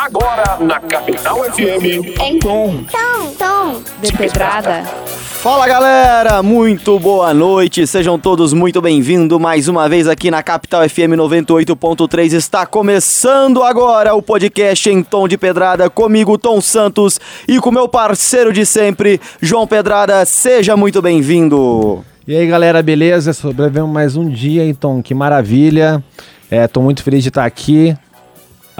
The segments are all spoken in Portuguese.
Agora na Capital FM. Em tom. Tom, tom. De pedrada. Fala galera, muito boa noite, sejam todos muito bem-vindos mais uma vez aqui na Capital FM 98.3. Está começando agora o podcast em tom de pedrada comigo, Tom Santos, e com meu parceiro de sempre, João Pedrada. Seja muito bem-vindo. E aí galera, beleza? Sobrevivemos mais um dia, então que maravilha. É, tô muito feliz de estar aqui.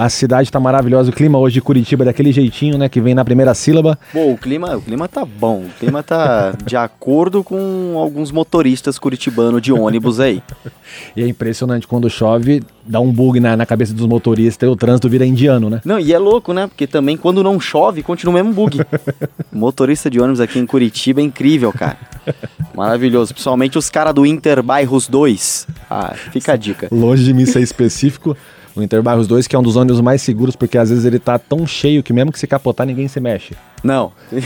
A cidade tá maravilhosa, o clima hoje de Curitiba é daquele jeitinho, né, que vem na primeira sílaba. Pô, o clima, o clima tá bom. O clima tá de acordo com alguns motoristas curitibanos de ônibus aí. E é impressionante quando chove, dá um bug na, na cabeça dos motoristas e o trânsito vira indiano, né? Não, e é louco, né? Porque também quando não chove, continua o mesmo bug. Motorista de ônibus aqui em Curitiba é incrível, cara. Maravilhoso. Principalmente os caras do Interbairros 2. Ah, fica a dica. Longe de mim ser específico, o Interbairros 2, que é um dos ônibus mais seguros, porque às vezes ele tá tão cheio que mesmo que se capotar, ninguém se mexe. Não.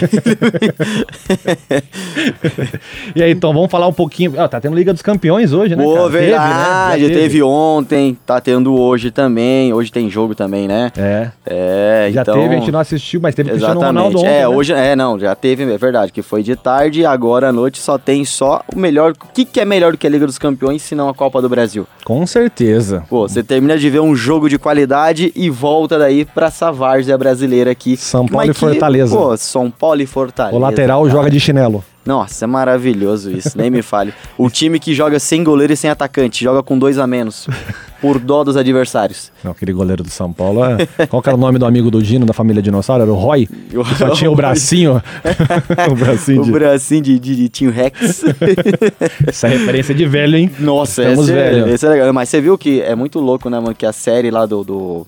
E aí, então, vamos falar um pouquinho. Ó, tá tendo Liga dos Campeões hoje, né? Pô, cara? Teve, né? verdade. Já teve. ontem, tá tendo hoje também. Hoje tem jogo também, né? É. É, Já então... teve, a gente não assistiu, mas teve Cristiano Ronaldo Exatamente. ontem. É, né? hoje, é, não, já teve, é verdade, que foi de tarde, agora à noite só tem só o melhor. O que, que é melhor do que a Liga dos Campeões se não a Copa do Brasil? Com certeza. Pô, você termina de ver um jogo de qualidade e volta daí pra essa várzea brasileira aqui. São Paulo Mas e que, Fortaleza. Pô, São Paulo e Fortaleza. O lateral cara. joga de chinelo. Nossa, é maravilhoso isso, nem me fale. O time que joga sem goleiro e sem atacante, joga com dois a menos, por dó dos adversários. Não, aquele goleiro do São Paulo. É... Qual que era o nome do amigo do Dino, da família Dinossauro? Era o Roy? Que Só tinha o bracinho. o bracinho O de... bracinho de, de, de Tim Rex. Essa é referência de velho, hein? Nossa, Estamos esse é, velho. esse é legal. Mas você viu que é muito louco, né, mano? Que a série lá do, do-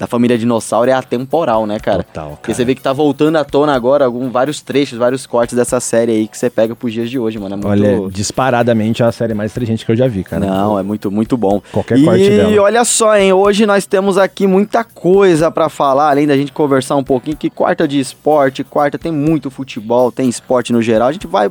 da família dinossauro é atemporal, né, cara? Total, Porque cara. você vê que tá voltando à tona agora algum, vários trechos, vários cortes dessa série aí que você pega pros dias de hoje, mano. É muito... Olha, disparadamente é a série mais inteligente que eu já vi, cara. Não, é muito, muito bom. Qualquer e corte dela. olha só, hein? Hoje nós temos aqui muita coisa pra falar, além da gente conversar um pouquinho, que quarta de esporte, quarta tem muito futebol, tem esporte no geral. A gente vai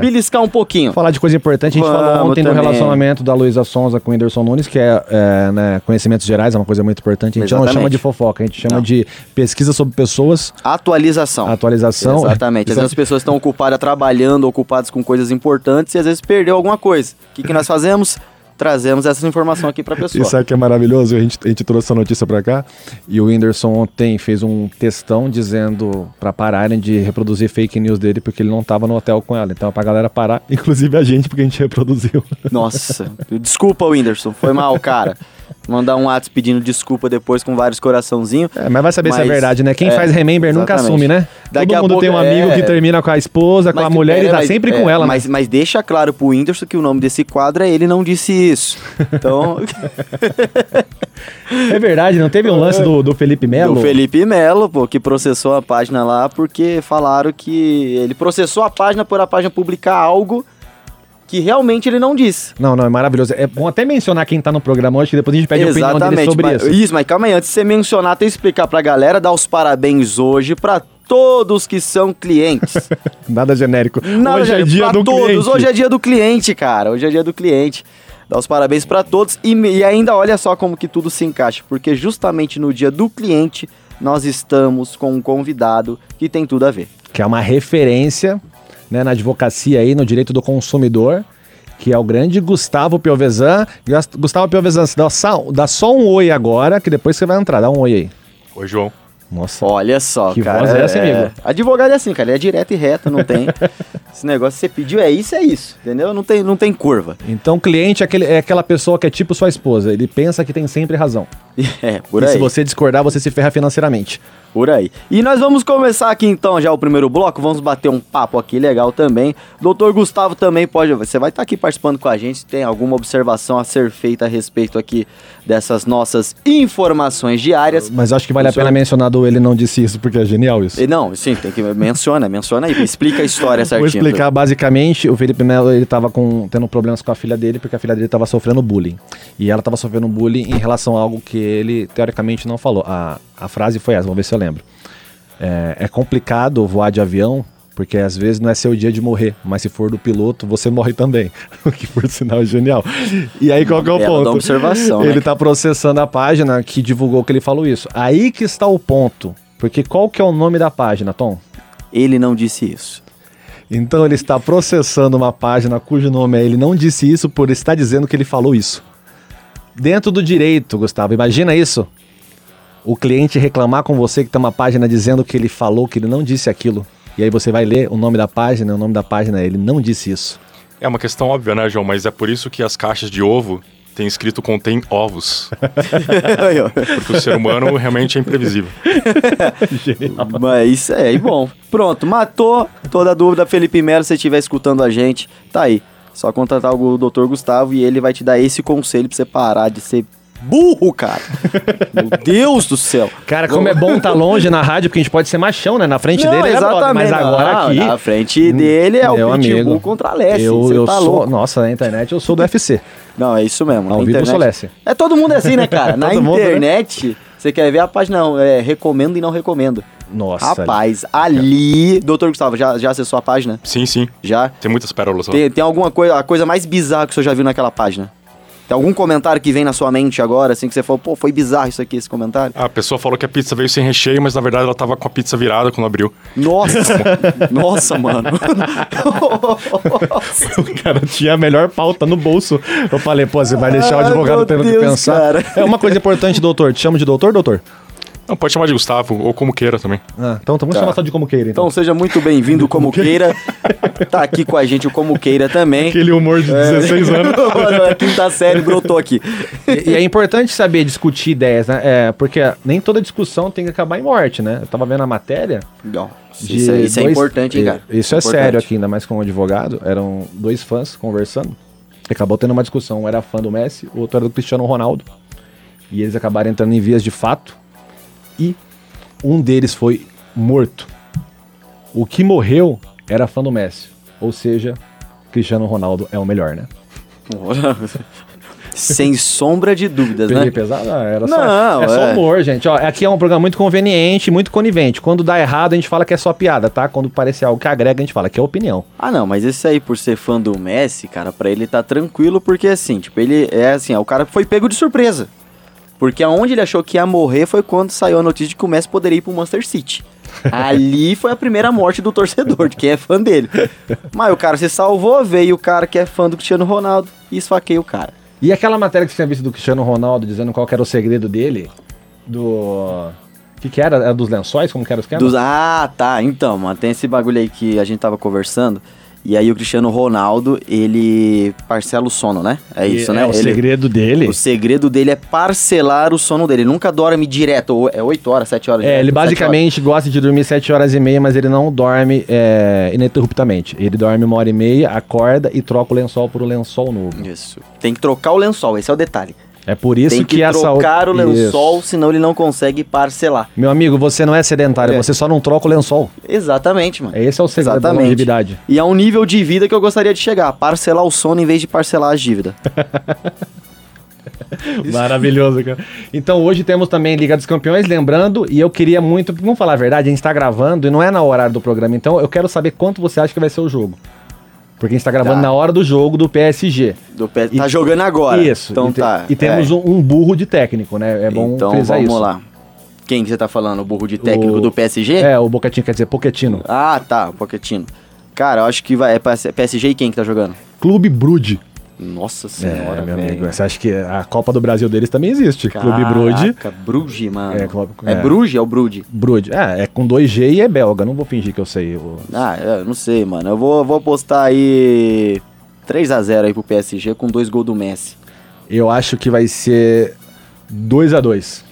beliscar um pouquinho. Falar de coisa importante, a gente falou Vamos ontem do também. relacionamento da Luísa Sonza com o Whindersson Nunes, que é, é, né, conhecimentos gerais, é uma coisa muito importante. A gente não Exatamente. chama de fofoca, a gente chama Não. de pesquisa sobre pessoas, Atualização. atualização. Exatamente. Às vezes as pessoas estão ocupadas trabalhando, ocupadas com coisas importantes e às vezes perdeu alguma coisa. O que, que nós fazemos? Trazemos essa informação aqui pra pessoa. Isso aqui é maravilhoso, a gente, a gente trouxe essa notícia pra cá e o Whindersson ontem fez um textão dizendo pra pararem de reproduzir fake news dele porque ele não tava no hotel com ela. Então é pra galera parar, inclusive a gente, porque a gente reproduziu. Nossa, desculpa, Whindersson. Foi mal, cara. Mandar um WhatsApp pedindo desculpa depois com vários coraçãozinhos. É, mas vai saber se é Mas, verdade, né? Quem é, faz Remember nunca exatamente. assume, né? Daqui Todo mundo pouco tem um amigo é- que termina com a esposa, com a Mas- mulher e é, tá mas- sempre é, com ela, né? mas, mas deixa claro pro Whindersson que o nome desse quadro é Ele Não Disse Isso. Então, É verdade, não teve um lance do, do Felipe Melo? do Felipe Melo, pô, que processou a página lá porque falaram que ele processou a página por a página publicar algo que realmente ele não disse. Não, não, é maravilhoso. É bom até mencionar quem tá no programa hoje, que depois a gente pede a opinião dele sobre mas, isso. mas calma aí, antes de você mencionar, que explicar pra galera, dar os parabéns hoje pra todos que são clientes. Nada genérico. Não, hoje é dia pra do todos. cliente. Hoje é dia do cliente, cara. Hoje é dia do cliente. Dá os parabéns pra todos e, e ainda olha só como que tudo se encaixa, porque justamente no dia do cliente nós estamos com um convidado que tem tudo a ver. Que é uma referência né, na advocacia aí, no direito do consumidor, que é o grande Gustavo Piovesan. Gustavo Piovesan, dá só, dá só um oi agora, que depois você vai entrar. Dá um oi aí. Oi, João. Nossa. Olha só, Que cara. voz é essa, amigo? Advogado é assim, cara. Ele é direto e reto, não tem. Esse negócio que você pediu é isso, é isso. Entendeu? Não tem, não tem curva. Então, cliente é, aquele, é aquela pessoa que é tipo sua esposa. Ele pensa que tem sempre razão. É, por e aí. se você discordar, você se ferra financeiramente. Por aí. E nós vamos começar aqui então já o primeiro bloco, vamos bater um papo aqui legal também. Doutor Gustavo também pode, você vai estar aqui participando com a gente, tem alguma observação a ser feita a respeito aqui dessas nossas informações diárias. Mas acho que vale a pena mencionar do ele não disse isso, porque é genial isso. E não, sim, tem que menciona, menciona aí, explica a história Vou certinho. explicar basicamente, o Felipe Melo, ele tava com, tendo problemas com a filha dele, porque a filha dele tava sofrendo bullying. E ela tava sofrendo bullying em relação a algo que ele, teoricamente, não falou. A, a frase foi essa, vamos ver se eu lembro. É, é complicado voar de avião Porque às vezes não é seu dia de morrer, mas se for do piloto, você morre também. O que por sinal é genial. E aí qual que é o ponto? observação, né? Ele tá processando a página que divulgou que ele falou isso. Aí que está o ponto. Porque qual que é o nome da página, Tom? Ele não disse isso. Então ele está processando uma página cujo nome é ele não disse isso por estar dizendo que ele falou isso. Dentro do direito, Gustavo, imagina isso. O cliente reclamar com você que tem uma página dizendo que ele falou que ele não disse aquilo. E aí você vai ler o nome da página, o nome da página é ele não disse isso. É uma questão óbvia, né, João? Mas é por isso que as caixas de ovo têm escrito contém ovos. Porque o ser humano realmente é imprevisível. Mas isso é, e bom. Pronto, matou toda a dúvida. Felipe Melo, se você estiver escutando a gente, tá aí. Só contratar o Dr. Gustavo e ele vai te dar esse conselho pra você parar de ser burro, cara. Meu Deus do céu. Cara, como é bom estar longe na rádio, porque a gente pode ser machão, né? Na frente dele é brother, mas agora Não, aqui... Na frente dele é o Pitbull amigo, contra a Lessie. eu, eu tá sou, louco. nossa, na internet eu sou do UFC. Não, é isso mesmo. Ao na vivo eu sou Lessie. É todo mundo é assim, né, cara? Na mundo, né? internet, você quer ver a página, não, é recomendo e não recomendo. Nossa. Rapaz, ali. Doutor Gustavo, já, já acessou a página? Sim, sim. Já? Tem muitas pérolas lá. Tem, tem alguma coisa, a coisa mais bizarra que você já viu naquela página? Tem algum comentário que vem na sua mente agora, assim, que você falou, pô, foi bizarro isso aqui, esse comentário? A pessoa falou que a pizza veio sem recheio, mas na verdade ela tava com a pizza virada quando abriu. Nossa! nossa, mano. O cara tinha a melhor pauta no bolso. Eu falei, pô, você vai deixar o advogado meu tendo que Deus, pensar. cara. É uma coisa importante, doutor. Te chamo de doutor, doutor? Não, pode chamar de Gustavo, ou como queira também. Ah, então vamos Tá. chamar só de como queira, então. Então seja muito bem-vindo, como queira. Tá aqui com a gente o Como Queira também. Aquele humor de 16 anos. Mano, a quinta série brotou aqui. E, e é importante saber discutir ideias, né? É, porque nem toda discussão tem que acabar em morte, né? Eu tava vendo a matéria. Não, de isso, é, isso é dois- importante, hein, cara? Isso é Importante. sério aqui, ainda mais como advogado. Eram dois fãs conversando. E acabou tendo uma discussão. Um era fã do Messi, o outro era do Cristiano Ronaldo. E eles acabaram entrando em vias de fato. E um deles foi morto. O que morreu era fã do Messi. Ou seja, Cristiano Ronaldo é o melhor, né? Sem sombra de dúvidas, Peguei né? pesado? Ah, era só, Não, é só é. humor, gente. Ó, aqui é um programa muito conveniente, muito conivente. Quando dá errado, a gente fala que é só piada, tá? Quando parece algo que agrega, a gente fala que é opinião. Ah, não, mas esse aí, por ser fã do Messi, cara, pra ele tá tranquilo, porque assim, tipo, ele é assim, ó, o cara foi pego de surpresa. Porque aonde ele achou que ia morrer foi quando saiu a notícia de que o Messi poderia ir pro Manchester City. Ali foi a primeira morte do torcedor, de quem é fã dele. Mas o cara se salvou, veio o cara que é fã do Cristiano Ronaldo e esfaqueia o cara. E aquela matéria que você tinha visto do Cristiano Ronaldo dizendo qual era o segredo dele? Do. O que, que era? Era dos lençóis? Como que era o esquema? Dos, ah, tá. Então, mano, tem esse bagulho aí que a gente tava conversando. E aí o Cristiano Ronaldo, ele parcela o sono, né? É isso, E- né? É, o Ele- segredo dele. O segredo dele é parcelar o sono dele. Ele nunca dorme direto. É 8 horas, 7 horas. É, direto, ele basicamente gosta de dormir 7 horas e meia, mas ele não dorme é, ininterruptamente. Ele dorme uma hora e meia, acorda e troca o lençol por um lençol novo. Isso. Tem que trocar o lençol, esse é o detalhe. É por isso Tem que, a saúde. trocar o lençol, Isso. senão ele não consegue parcelar. Meu amigo, você não é sedentário, É. você só não troca o lençol. Exatamente, mano. Esse é o segredo da Exatamente. longevidade. E é um nível de vida que eu gostaria de chegar. Parcelar o sono em vez de parcelar as dívidas. Maravilhoso, cara. Então hoje temos também Liga dos Campeões, lembrando, e eu queria muito, vamos falar a verdade, a gente tá gravando e não é na horário do programa, então eu quero saber quanto você acha que vai ser o jogo. Porque a gente tá gravando Tá. na hora do jogo do PSG. Do pé, E- tá jogando agora. Isso. Então e, te- tá. e temos é. um, burro de técnico, né? É bom Então frisar vamos isso. lá. Quem que você tá falando? O burro de técnico O- do PSG? É, o Boquetinho quer dizer Poquetino. Ah, tá, o Pochettino. Cara, eu acho que vai. É PS- PSG e quem que tá jogando? Clube Brude. Nossa É, senhora, meu velho. amigo. Você acha que a Copa do Brasil deles também existe? Clube Brude. Caraca, Bruges, mano. É, É, clube- é. Bruges ou Brude? Brude. É, é com 2G e é belga. Não vou fingir que eu sei. o- Ah, eu não sei, mano. Eu vou, vou apostar aí 3x0 aí pro PSG com dois gols do Messi. Eu acho que vai ser 2 a 2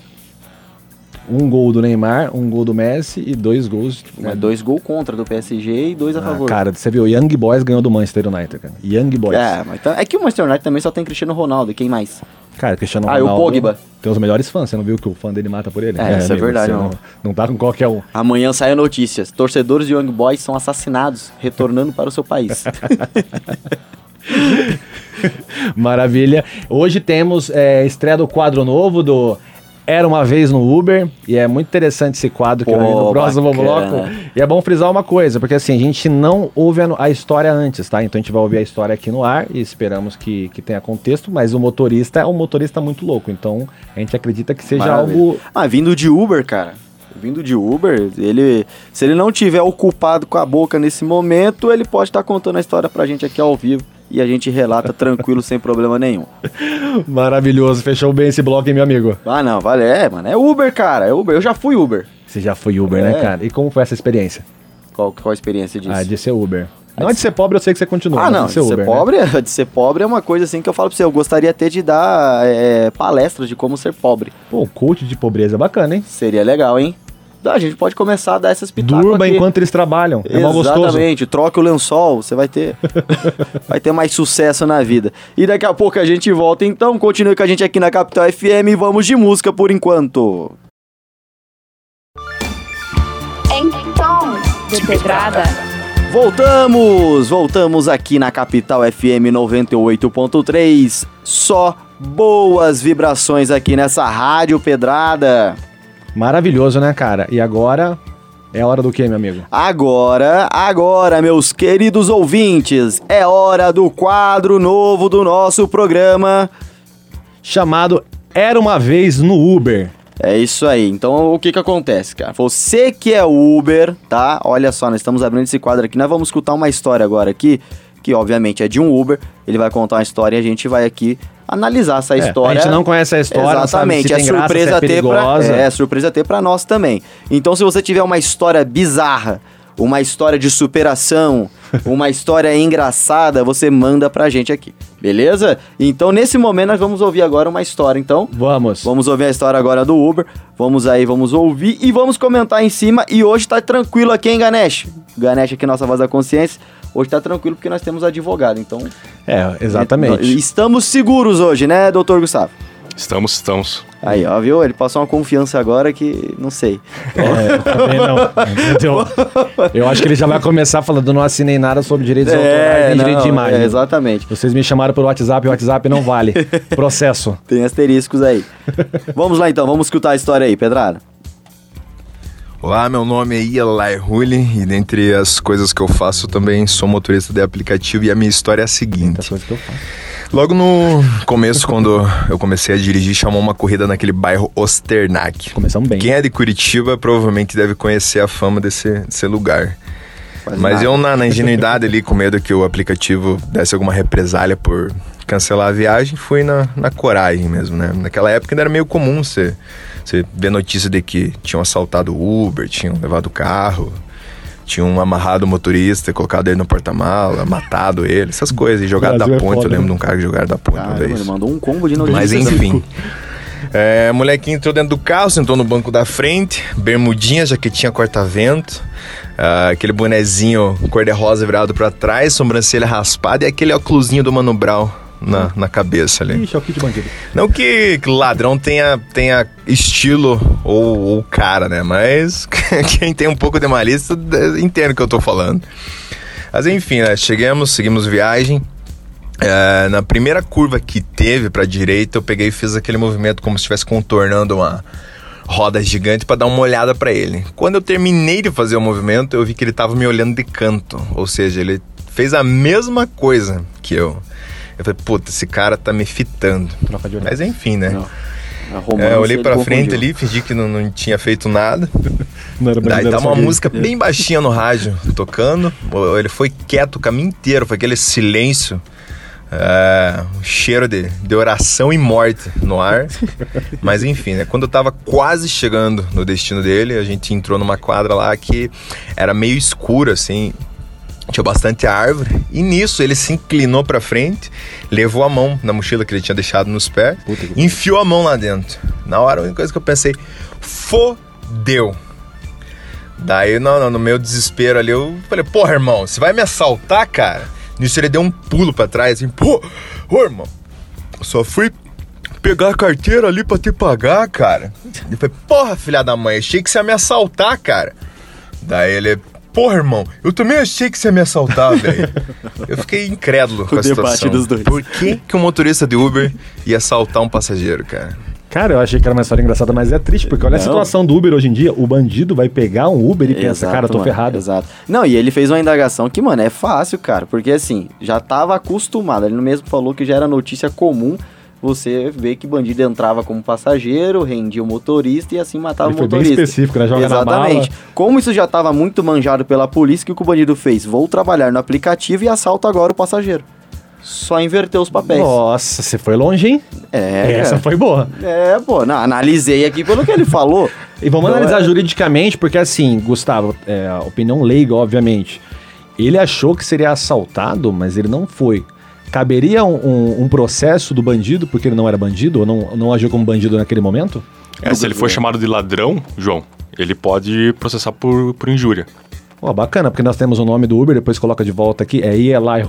Um gol do Neymar, um gol do Messi e dois gols. É, dois gols contra do PSG e dois a Ah, favor. cara, você viu, o Young Boys ganhou do Manchester United, cara. Young Boys. É, mas tá- é que o Manchester United também só tem Cristiano Ronaldo. E quem mais? Cara, Cristiano Ah, o Ronaldo. Pogba. Tem os melhores fãs. Você não viu que o fã dele mata por ele? É, isso é verdade, não. Não, tá com qualquer um. Amanhã sai notícias. Torcedores de Young Boys são assassinados, retornando para o seu país. Maravilha. Hoje temos é, estreia do quadro novo do Era uma vez no Uber, e é muito interessante esse quadro que Pô, vai no próximo bacana. bloco. E é bom frisar uma coisa, porque assim, a gente não ouve a, a história antes, tá? Então a gente vai ouvir a história aqui no ar e esperamos que, que tenha contexto, mas o motorista é um motorista muito louco, então a gente acredita que seja Maravilha. algo. Ah, vindo de Uber, cara. Vindo de Uber, ele, se ele não tiver ocupado com a boca nesse momento, ele pode estar contando a história pra gente aqui ao vivo e a gente relata tranquilo, sem problema nenhum. Maravilhoso, fechou bem esse bloco, hein, meu amigo? Ah, não, vale, é, mano, é Uber, cara, é Uber. Eu já fui Uber. Você já foi Uber, É. né, cara? E como foi essa experiência? Qual, qual a experiência disso? Ah, de ser Uber. Não de ser pobre, eu sei que você continua. Ah, não, de ser de ser, Uber, né? pobre, de ser pobre é uma coisa assim que eu falo pra você. Eu gostaria até de dar é, palestras de como ser pobre. Pô, o coach de pobreza é bacana, hein? Seria legal, hein? A gente pode começar a dar essas pitacas Durma aqui. enquanto eles trabalham. É mal gostoso. Exatamente, troque o lençol, você vai ter vai ter mais sucesso na vida. E daqui a pouco a gente volta, então continue com a gente aqui na Capital FM e vamos de música por enquanto. De pedrada. Voltamos, voltamos aqui na Capital FM 98.3. Só boas vibrações aqui nessa rádio pedrada. Maravilhoso, né, cara? E agora é hora do quê, meu amigo? Agora, agora, meus queridos ouvintes, é hora do quadro novo do nosso programa. Chamado Era uma vez no Uber. É isso aí. Então, o que que acontece, cara? Você que é Uber, tá? Olha só, nós estamos abrindo esse quadro aqui. Nós vamos escutar uma história agora aqui, que obviamente é de um Uber. Ele vai contar uma história e a gente vai aqui analisar essa É, história. a gente não conhece a história, não sabe Exatamente. se é graça, surpresa se é ter pra, é surpresa ter pra nós também. Então, se você tiver uma história bizarra, uma história de superação, uma história engraçada, você manda pra gente aqui. Beleza? Então, nesse momento nós vamos ouvir agora uma história, então. Vamos. Vamos ouvir a história agora do Uber. Vamos aí, vamos ouvir e vamos comentar em cima. E hoje tá tranquilo aqui, hein, Ganesh? Ganesh aqui, nossa voz da consciência. Hoje tá tranquilo porque nós temos advogado, então... É, exatamente. Estamos seguros hoje, né, doutor Gustavo? Estamos, estamos. Aí, ó, viu? Ele passou uma confiança agora que não sei. É, também não. Entendeu? Eu acho que ele já vai começar falando, não assinei nada sobre direitos autorais nem não, direito de imagem. é, exatamente. Vocês me chamaram pelo WhatsApp, o WhatsApp não vale. Processo. Tem asteriscos aí. vamos lá então, vamos escutar a história aí, Pedrada. Olá, meu nome é Eli Rulli e dentre as coisas que eu faço eu também sou motorista de aplicativo e a minha história é a seguinte. Logo no começo, quando eu comecei a dirigir, chamou uma corrida naquele bairro Osternac. Começamos bem. Quem é de Curitiba provavelmente deve conhecer a fama desse, desse lugar. Quase Mas nada. eu, na, na ingenuidade ali, com medo que o aplicativo desse alguma represália por cancelar a viagem, fui na, na coragem mesmo, né? Naquela época ainda era meio comum você, você ver notícia de que tinham assaltado o Uber, tinham levado o carro, tinham amarrado o motorista, colocado ele no porta-mala, matado ele, essas coisas, e jogado da é ponte. foda, eu lembro né? de um cara que jogaram da ponte uma Caramba, vez. ele mandou um combo de notícias. Mas enfim. É, o molequinho entrou dentro do carro, sentou no banco da frente, bermudinha, jaquetinha corta-vento, ah, aquele bonezinho cor-de-rosa virado pra trás, sobrancelha raspada e aquele óculosinho do Mano Brown na, na cabeça ali. Ixi, é o kit bandido. Não que ladrão tenha, tenha estilo ou, ou cara, né? Mas quem tem um pouco de malícia entende o que eu tô falando. Mas enfim, né? Chegamos, seguimos viagem. É, na primeira curva que teve pra direita, eu peguei e fiz aquele movimento como se estivesse contornando uma roda gigante pra dar uma olhada pra ele. Quando eu terminei de fazer o movimento, eu vi que ele tava me olhando de canto, ou seja, ele fez a mesma coisa que eu. Eu falei, puta, esse cara tá me fitando. Mas enfim, né? Não. É, eu olhei pra frente confundiu. ali, fingi que não, não tinha feito nada. Não era Daí só uma música bem baixinha no rádio, tocando. Ele foi quieto o caminho inteiro, foi aquele silêncio. É, um cheiro de, de oração e morte no ar. Mas enfim, né? Quando eu tava quase chegando no destino dele, a gente entrou numa quadra lá que era meio escura, assim. Tinha bastante árvore. E nisso ele se inclinou pra frente, levou a mão na mochila que ele tinha deixado nos pés, Puta enfiou a mão lá dentro. Na hora, a única coisa que eu pensei, fodeu. Daí, não, no meu desespero ali, eu falei, porra, irmão, você vai me assaltar, cara? Nisso ele deu um pulo pra trás, assim, pô, ô, irmão, eu só fui pegar a carteira ali pra te pagar, cara. Ele falei, porra, filha da mãe, achei que você ia me assaltar, cara. Daí ele, porra, irmão, eu também achei que você ia me assaltar, velho. Eu fiquei incrédulo com a debate situação. dos dois. Por que, que um motorista de Uber ia assaltar um passageiro, cara? Cara, eu achei que era uma história engraçada, mas é triste, porque olha a Não. situação do Uber hoje em dia. O bandido vai pegar um Uber e pensa, Exato, cara, eu tô mano, ferrado. Exato. Não, e ele fez uma indagação que, mano, é fácil, cara. Porque assim, já tava acostumado. Ele mesmo falou que já era notícia comum você ver que bandido entrava como passageiro, rendia o motorista e assim matava Ele o foi bem motorista. específico, né? Joga na Exatamente. Como isso já tava muito manjado pela polícia, o que o bandido fez? Vou trabalhar no aplicativo e assalto agora o passageiro. Só inverteu os papéis. Nossa, você foi longe, hein? É, Essa foi boa. É, pô, não, analisei aqui pelo que ele falou. E vamos Então, analisar é- juridicamente, porque assim, Gustavo, é, opinião leiga, obviamente. Ele achou que seria assaltado, mas ele não foi. Caberia um, um- um processo do bandido, porque ele não era bandido, ou não, não agiu como bandido naquele momento? É, se ele for chamado de ladrão, João, ele pode processar por, por injúria. Pô, bacana, porque nós temos o nome do Uber, depois coloca de volta aqui, é Eli.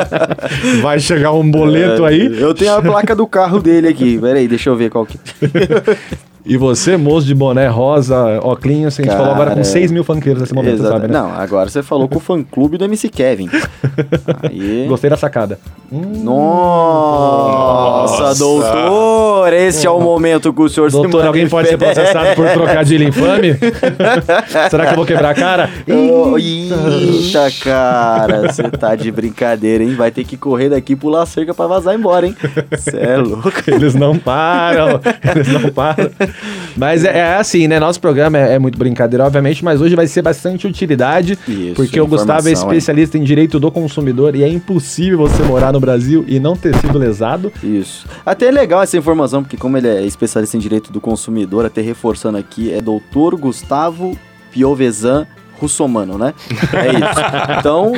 Vai chegar um boleto É, aí. Eu tenho a placa do carro dele aqui. Pera aí, deixa eu ver qual que. E você, moço de boné rosa, óculos, a gente falou agora com Cara, 6 mil funkeiros nesse momento, Exato. sabe, né? Não, agora você falou com o fã clube do MC Kevin. Aí. Gostei da sacada. Nossa, Nossa. doutor! Esse é o momento que o senhor se Doutor, alguém pode ser processado por trocadilho infame? Será que eu vou quebrar a cara? Oh, Eita, cara, você tá de brincadeira, hein? Vai ter que correr daqui e pular a cerca pra vazar embora, hein? Você é louco. Eles não param, eles não param. Mas é, é assim, né? Nosso programa é, é muito brincadeira, obviamente, mas hoje vai ser bastante utilidade, Isso, porque o Gustavo é especialista em direito do consumidor e é impossível você morar no Brasil e não ter sido lesado. Isso. Até é legal essa informação, porque como ele é especialista em direito do consumidor, até reforçando aqui, é doutor Gustavo Piovesan Russomano, né? É isso. Então,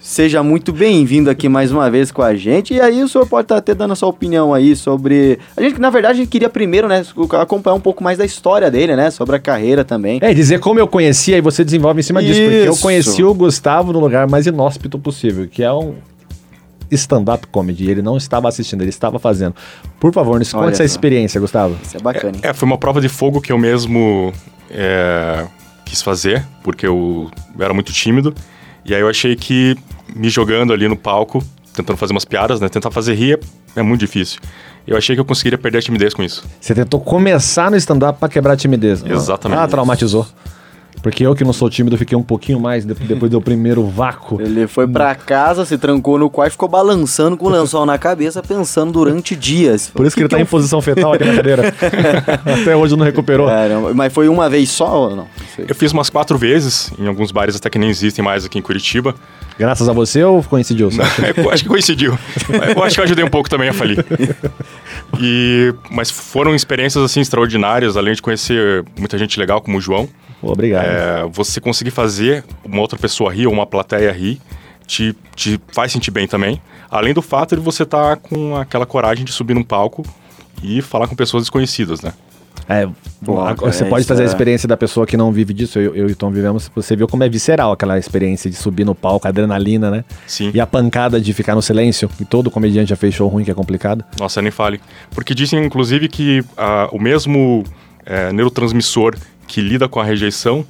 seja muito bem-vindo aqui mais uma vez com a gente. E aí o senhor pode estar até dando a sua opinião aí sobre... A gente, na verdade, a gente queria primeiro, né, acompanhar um pouco mais da história dele, né? Sobre a carreira também. É, dizer como eu conheci, aí você desenvolve em cima disso, porque eu Isso. conheci o Gustavo no lugar mais inóspito possível, que é um stand-up comedy. Ele não estava assistindo, ele estava fazendo. Por favor, nos conte essa experiência, Gustavo. Isso é bacana, hein? É, foi uma prova de fogo que eu mesmo é, quis fazer, porque eu era muito tímido. E aí eu achei que me jogando ali no palco, tentando fazer umas piadas, né? Tentar fazer rir é, é muito difícil. Eu achei que eu conseguiria perder a timidez com isso. Você tentou começar no stand-up pra quebrar a timidez. Exatamente. Ah, traumatizou. Porque eu que não sou tímido fiquei um pouquinho mais de- depois do primeiro vácuo. Ele foi pra casa, se trancou no quarto e ficou balançando com o lençol na cabeça, pensando durante dias. Por isso que ele tá eu em posição fetal aqui na cadeira. Até hoje não recuperou. Caramba, mas foi uma vez só ou não? Não sei. Eu fiz umas quatro vezes, em alguns bares até que nem existem mais aqui em Curitiba. Graças a você ou coincidiu? Acha? É, eu acho que coincidiu. Eu acho que eu ajudei um pouco também a falir. E, mas foram experiências assim extraordinárias, além de conhecer muita gente legal como o João. Pô, obrigado. É, você conseguir fazer uma outra pessoa rir ou uma plateia rir te, te faz sentir bem também. Além do fato de você estar com aquela coragem de subir num palco e falar com pessoas desconhecidas, né? É, a- você pode isso trazer a é- experiência da pessoa que não vive disso. Eu, eu e o Tom vivemos. Você viu como é visceral aquela experiência de subir no palco, a adrenalina, né? Sim. E a pancada de ficar no silêncio. E todo comediante já fez show ruim, que é complicado. Nossa, nem fale. Porque dizem, inclusive, que ah, o mesmo é, neurotransmissor que lida com a rejeição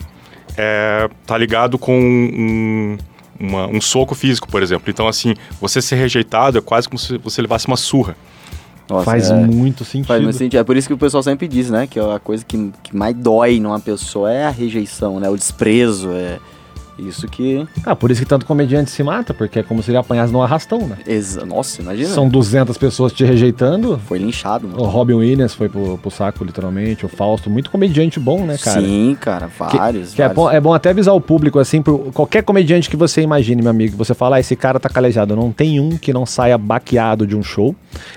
é, tá ligado com um, uma- um soco físico, por exemplo. Então, assim, você ser rejeitado é quase como se você levasse uma surra. Nossa, Faz é, muito sentido. faz muito sentido. É por isso que o pessoal sempre diz, né? Que a coisa que, que mais dói numa pessoa é a rejeição, né? O desprezo, é isso que... Ah, por isso que tanto comediante se mata, porque é como se ele apanhasse no arrastão, né? Exa... Nossa, imagina. São 200 pessoas te rejeitando. Foi linchado, O mano. Robin Williams foi pro, pro saco, literalmente. O Fausto, muito comediante bom, né, cara? Sim, cara, vários. Que é, vários. bom, é bom até avisar o público, assim, por qualquer comediante que você imagine, meu amigo, você fala, ah, esse cara tá calejado. Não tem um que não saia baqueado de um show,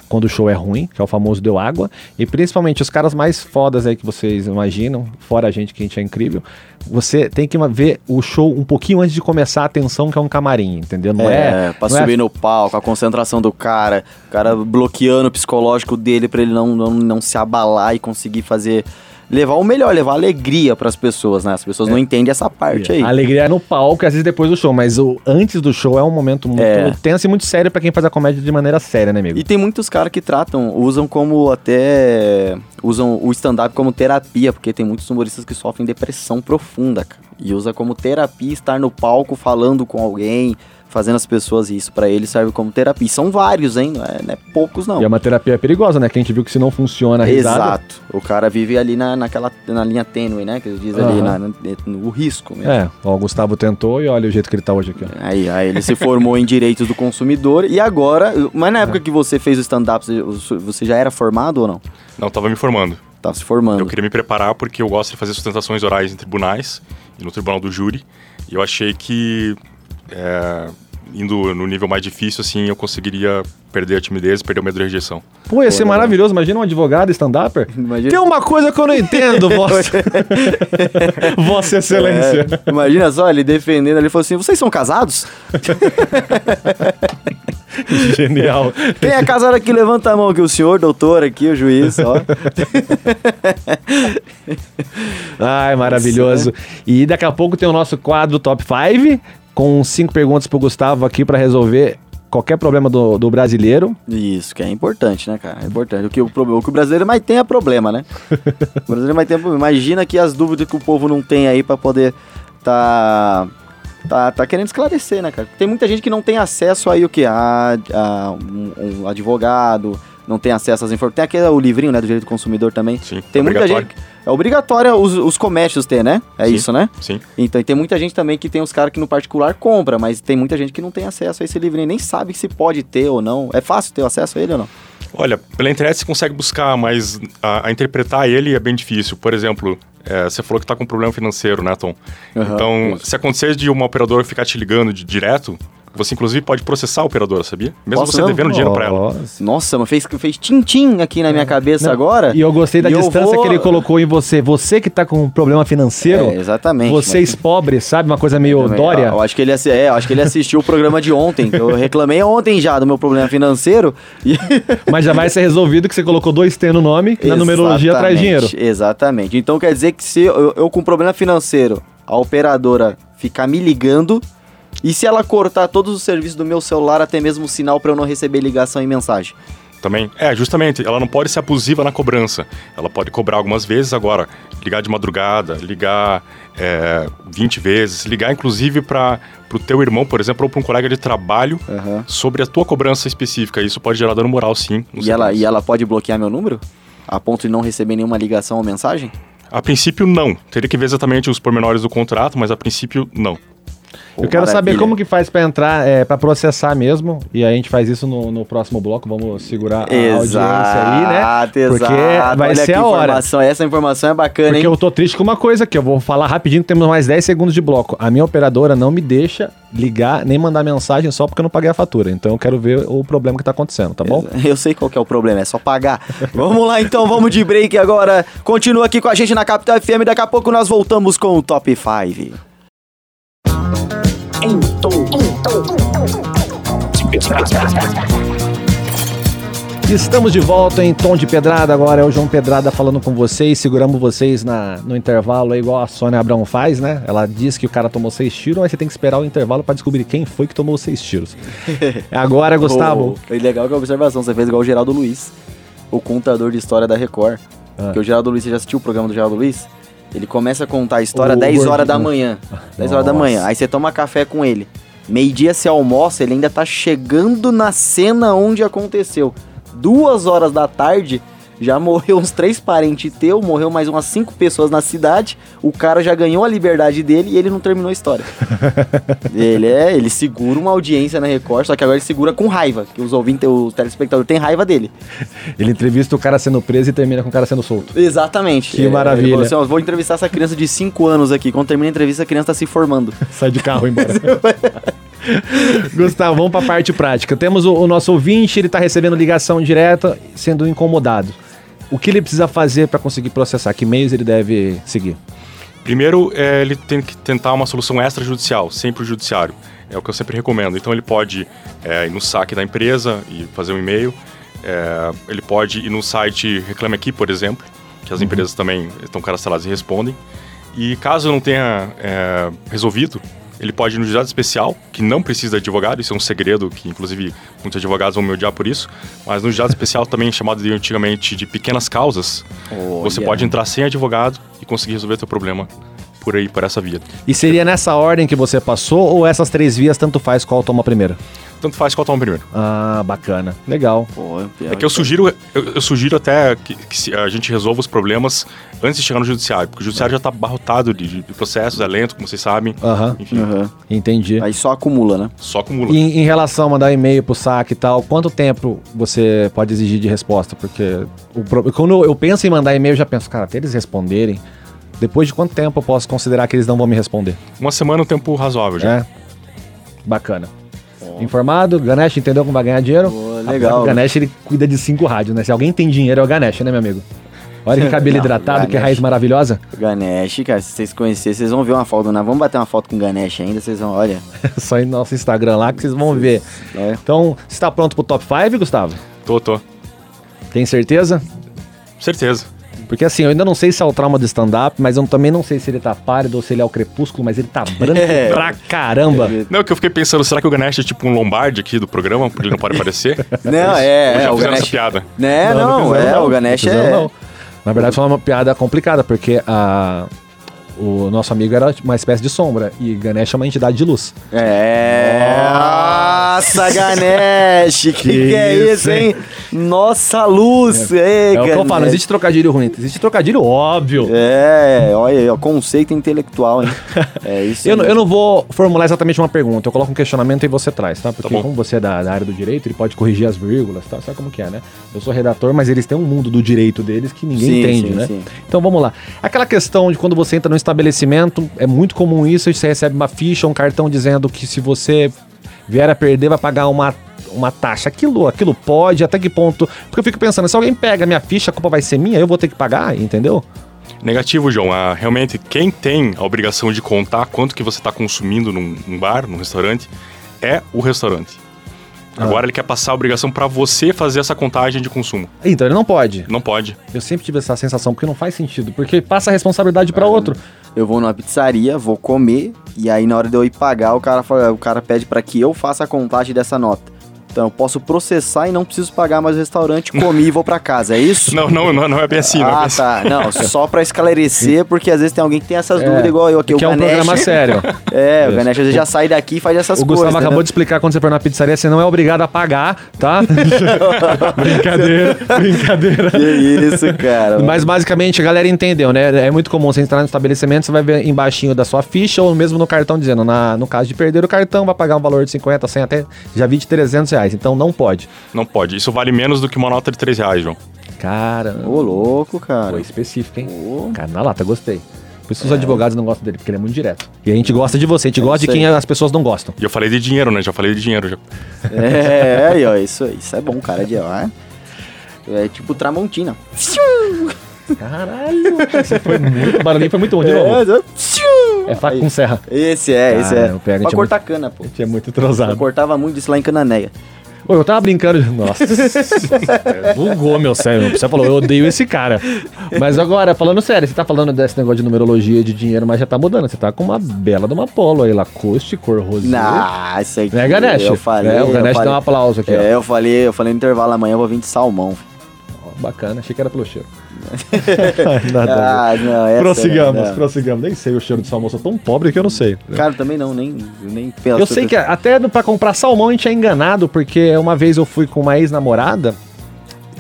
quando o show é ruim, que é o famoso deu água. E principalmente os caras mais fodas aí que vocês imaginam, fora a gente, que a gente é incrível, você tem que ver o show um pouquinho antes de começar a atenção, que é um camarim, entendeu? Não é. É, pra não é subir no palco, a concentração do cara, o cara bloqueando o psicológico dele pra ele não, não, não se abalar e conseguir fazer. Levar o melhor, levar alegria pras pessoas, né? As pessoas não entendem essa parte aí. A alegria é no palco e às vezes depois do show, mas o antes do show é um momento muito É. tenso e muito sério pra quem faz a comédia de maneira séria, né, amigo? E tem muitos caras que tratam, usam como até. usam o stand-up como terapia, porque tem muitos humoristas que sofrem depressão profunda, cara. E usa como terapia estar no palco falando com alguém, fazendo as pessoas isso pra ele serve como terapia. E são vários, hein? Não é, não é poucos, não. E é uma terapia perigosa, né? Que a gente viu que se não funciona a risada... Exato. O cara vive ali na, naquela na linha tênue, né? Que eles dizem ali, Aham. na, no, no risco mesmo. É, ó, o Gustavo tentou e olha o jeito que ele tá hoje aqui, ó. Aí, aí ele se formou em direitos do consumidor e agora. Mas na época que você fez o stand-up, você- você já era formado ou não? Não, tava me formando. Tava se formando. Eu queria me preparar porque eu gosto de fazer sustentações orais em tribunais no tribunal do júri. E eu achei que, é, indo no nível mais difícil, assim, eu conseguiria perder a timidez e perder o medo de rejeição. Pô, ia ser maravilhoso. Imagina um advogado stand-upper. Imagina- Tem uma coisa que eu não entendo, vossa... vossa excelência. É, imagina só, ele defendendo, ele falou assim: vocês são casados? Genial. Quem é casado aqui, levanta a mão aqui, o senhor, doutor aqui, o juiz, ó. Ai, maravilhoso. E daqui a pouco tem o nosso quadro Top 5, com cinco perguntas pro Gustavo aqui pra resolver qualquer problema do, do brasileiro. Isso, que é importante, né, cara? É importante. O que o, o que o brasileiro mais tem é problema, né? o brasileiro mais tem é problema. Imagina que as dúvidas que o povo não tem aí pra poder tá, tá, tá querendo esclarecer, né, cara? Tem muita gente que não tem acesso aí o que? A, a um, um advogado, não tem acesso às informações. Tem aquele o livrinho, né, do direito do consumidor também. Sim, Tem muita gente. É obrigatório os, os comércios ter, né? É Sim. isso, né? Sim. Então, e tem muita gente também que tem os caras que no particular compra, mas tem muita gente que não tem acesso a esse livrinho, nem sabe se pode ter ou não. É fácil ter acesso a ele ou não? Olha, pela internet você consegue buscar, mas a, a interpretar ele é bem difícil. Por exemplo, é, você falou que tá com problema financeiro, né, Tom? Aham, então, isso. se acontecer de uma operadora ficar te ligando de direto, você inclusive pode processar a operadora, sabia? Mesmo Posso você não? devendo dinheiro pra ela. Nossa. Nossa, mas fez, fez tim-tim aqui na minha cabeça agora. E eu gostei da E eu distância vou- que ele colocou em você. Você que tá com um problema financeiro, É, exatamente. vocês pobres, sabe? Uma coisa meio Também, Dória. Eu acho que ele, é, eu acho que ele assistiu o programa de ontem. Eu reclamei ontem já do meu problema financeiro. E... Mas já vai ser resolvido que você colocou dois T no nome, na numerologia traz dinheiro. Exatamente, Exatamente. Então quer dizer que se eu, eu com problema financeiro, a operadora ficar me ligando, e se ela cortar todos os serviços do meu celular, até mesmo o sinal para eu não receber ligação e mensagem? Também. É, justamente, ela não pode ser abusiva na cobrança. Ela pode cobrar algumas vezes agora, ligar de madrugada, ligar é, 20 vezes, ligar inclusive para o teu irmão, por exemplo, ou para um colega de trabalho Aham. sobre a tua cobrança específica. Isso pode gerar dano moral, sim. E ela, e ela pode bloquear meu número? A ponto de não receber nenhuma ligação ou mensagem? A princípio, não. Teria que ver exatamente os pormenores do contrato, mas a princípio, não. Eu quero saber Maravilha. como que faz pra entrar, é, para processar mesmo. E aí a gente faz isso no, no próximo bloco. Vamos segurar a audiência aí, né? Exato, Porque exato. vai Olha ser que a hora. Essa informação é bacana, Porque hein? eu tô triste com uma coisa aqui. Eu vou falar rapidinho, que temos mais 10 segundos de bloco. A minha operadora não me deixa ligar nem mandar mensagem só porque eu não paguei a fatura. Então eu quero ver o problema que tá acontecendo, tá bom? Eu sei qual que é o problema, é só pagar. vamos lá então, vamos de break agora. Continua aqui com a gente na Capital FM, daqui a pouco nós voltamos com o Top 5. Estamos de volta em tom de pedrada. Agora é o João Pedrada falando com vocês. Seguramos vocês na, no intervalo, aí, igual a Sônia Abrão faz, né? Ela diz que o cara tomou seis tiros, mas você tem que esperar o intervalo pra descobrir quem foi que tomou seis tiros. Agora, Gustavo. Foi legal que a observação, você fez igual o Geraldo Luiz, o contador de história da Record. Ah. Porque o Geraldo Luiz, você já assistiu o programa do Geraldo Luiz? Ele começa a contar a história O 10 horas da manhã. 10 horas da manhã. Aí você toma café com ele. Meio-dia você almoça, ele ainda tá chegando na cena onde aconteceu. Duas horas da tarde, já morreu uns três parentes teu, morreu mais umas cinco pessoas na cidade. O cara já ganhou a liberdade dele e ele não terminou a história. ele é, ele segura uma audiência na Record, só que agora ele segura com raiva, que os ouvintes, o telespectador tem raiva dele. Ele entrevista o cara sendo preso e termina com o cara sendo solto. Exatamente. Que É, maravilha. Ele falou assim, ó, vou entrevistar essa criança de 5 anos aqui. Quando termina a entrevista, a criança tá se formando. Sai de carro embora. Gustavo, vamos pra parte prática. Temos o, o nosso ouvinte, ele tá recebendo ligação direta, sendo incomodado. O que ele precisa fazer pra conseguir processar? Que meios ele deve seguir? Primeiro, é, ele tem que tentar uma solução extrajudicial, sempre o judiciário. É o que eu sempre recomendo. Então, ele pode é, ir no saque da empresa e fazer um e-mail. É, ele pode ir no site Reclame Aqui, por exemplo, que as empresas também estão cadastradas e respondem. E caso não tenha é, resolvido, ele pode ir no juizado especial, que não precisa de advogado, isso é um segredo que, inclusive, muitos advogados vão me odiar por isso. Mas no juizado especial, também chamado de, antigamente de pequenas causas, você Olha. pode entrar sem advogado e conseguir resolver seu problema por aí, por essa via. E seria nessa ordem que você passou ou essas três vias tanto faz qual toma primeiro? Tanto faz qual toma primeiro. Ah, bacana. Legal. Pô, É que eu sugiro, eu, eu sugiro até que, que a gente resolva os problemas antes de chegar no judiciário, porque o judiciário já tá abarrotado de, de processos, é lento, como vocês sabem. Aham. Enfim. Entendi. Aí só acumula, né? só acumula. E em, relação a mandar e-mail pro saque e tal, quanto tempo você pode exigir de resposta? Porque o quando eu penso em mandar e-mail, eu já penso, cara, até eles responderem, depois de quanto tempo eu posso considerar que eles não vão me responder? Uma semana é um tempo razoável já. É. Bacana. Informado, Ganesh entendeu como vai ganhar dinheiro? Pô, legal. que O Ganesh ele cuida de cinco rádios, né? Se alguém tem dinheiro é o Ganesh, né, meu amigo? Olha que cabelo Não, hidratado, que Ganesh. raiz maravilhosa. Ganesh, cara, se vocês conhecerem, vocês vão ver uma foto, né? Vamos bater uma foto com o Ganesh ainda, vocês vão, olha. Só ir no nosso Instagram lá que vocês vão ver. É. Então, você tá pronto pro top 5, Gustavo? Tô, tô. Tem certeza? Certeza. Porque assim, eu ainda não sei se é o trauma do stand-up, mas eu também não sei se ele tá pálido ou se ele é o crepúsculo, mas ele tá branco É. pra caramba. Não, que eu fiquei pensando, será que o Ganesh é tipo um Lombardi aqui do programa? Porque ele não pode aparecer? Não, é, já é, o fizeram essa Ganesh. piada? Né, não, fizeram, é, não. o Ganesh Não fizeram, é. não. Na verdade, foi uma piada complicada, porque a, o nosso amigo era uma espécie de sombra e Ganesh é uma entidade de luz. É. Nossa, Ganesh! Que que, Que é isso, hein? Nossa, luz! Ei, É o que eu falo, não existe trocadilho ruim, existe trocadilho óbvio. É, olha aí, ó, conceito intelectual, hein? É isso. Eu, não- aí. eu não vou formular exatamente uma pergunta, eu coloco um questionamento e você traz, tá? Porque Tá como você é da, da área do direito, ele pode corrigir as vírgulas, tá? Sabe como que é, né? Eu sou redator, mas eles têm um mundo do direito deles que ninguém Sim, entende, sim, né? sim. Então vamos lá. Aquela questão de quando você entra no estabelecimento, é muito comum isso, você recebe uma ficha, um cartão dizendo que se você vier a perder, vai pagar uma, uma taxa. Aquilo, aquilo pode, até que ponto? Porque eu fico pensando, se alguém pega minha ficha, a culpa vai ser minha, eu vou ter que pagar, entendeu? Negativo, João. Ah, realmente, quem tem a obrigação de contar quanto que você está consumindo num, num bar, num restaurante, é o restaurante. Ah. Agora ele quer passar a obrigação para você fazer essa contagem de consumo. Então ele não pode. Não pode. Eu sempre tive essa sensação, porque não faz sentido, porque passa a responsabilidade pra outro. Eu vou numa pizzaria, vou comer, e aí na hora de eu ir pagar, o cara, fala, o cara pede pra que eu faça a contagem dessa nota. Então eu posso processar e não preciso pagar mais o restaurante, comi e vou pra casa, é isso? Não, não, não, não é bem assim. não é ah, assim. tá. Não, só pra esclarecer, porque às vezes tem alguém que tem essas dúvidas igual eu aqui. que o é um Ganesh, programa sério. É, o. Ganesh às vezes já sai daqui e faz essas o coisas. Gustavo acabou entendeu? de explicar quando você for na pizzaria, você não é obrigado a pagar, tá? brincadeira, brincadeira. Que isso, cara. Mas basicamente a galera entendeu, né? É muito comum você entrar no estabelecimento, você vai ver embaixinho da sua ficha ou mesmo no cartão dizendo, na, no caso de perder o cartão, vai pagar um valor de 50, 100, até já vi de 300 reais. Então não pode. Não pode. Isso vale menos do que uma nota de 3 reais, João. Caramba. Ô, louco, cara. Foi específico, hein? Ô. Cara, na lata, gostei. Por isso os advogados não gostam dele, porque ele é muito direto. E a gente gosta de você, a gente gosta de quem as pessoas não gostam. E eu falei de dinheiro, né? Já falei de dinheiro. Já. É, aí, ó, isso, isso é bom, cara, de ó, é. É tipo Tramontina. Caralho, esse foi muito. O barulhinho foi muito bom de novo. É faca Aí. com serra. Esse é, esse Cara, é. eu pego, pra tinha cortar cana, pô. A gente é muito Eu entrosado. cortava muito isso lá em Cananéia. Pô, eu tava brincando. Nossa, bugou meu cérebro. Você falou, eu odeio esse cara. Mas agora, falando sério, você tá falando desse negócio de numerologia, de dinheiro, mas já tá mudando. Você tá com uma bela de uma polo aí, Lacoste, cor rosé. Nah, isso aí. Né, Ganesh? Eu falei. É, o Ganesh falei, dá um aplauso aqui, ó. É, eu falei, eu falei no intervalo amanhã eu vou vir de salmão. Ó, Bacana, achei que era pelo cheiro. Nada. Ah, não, essa Prossigamos, não. prossigamos. Nem sei o cheiro de salmão, sou tão pobre que eu não sei. Cara, também não, nem, nem penso. Eu sei que até pra comprar salmão a gente é enganado, porque uma vez eu fui com uma ex-namorada.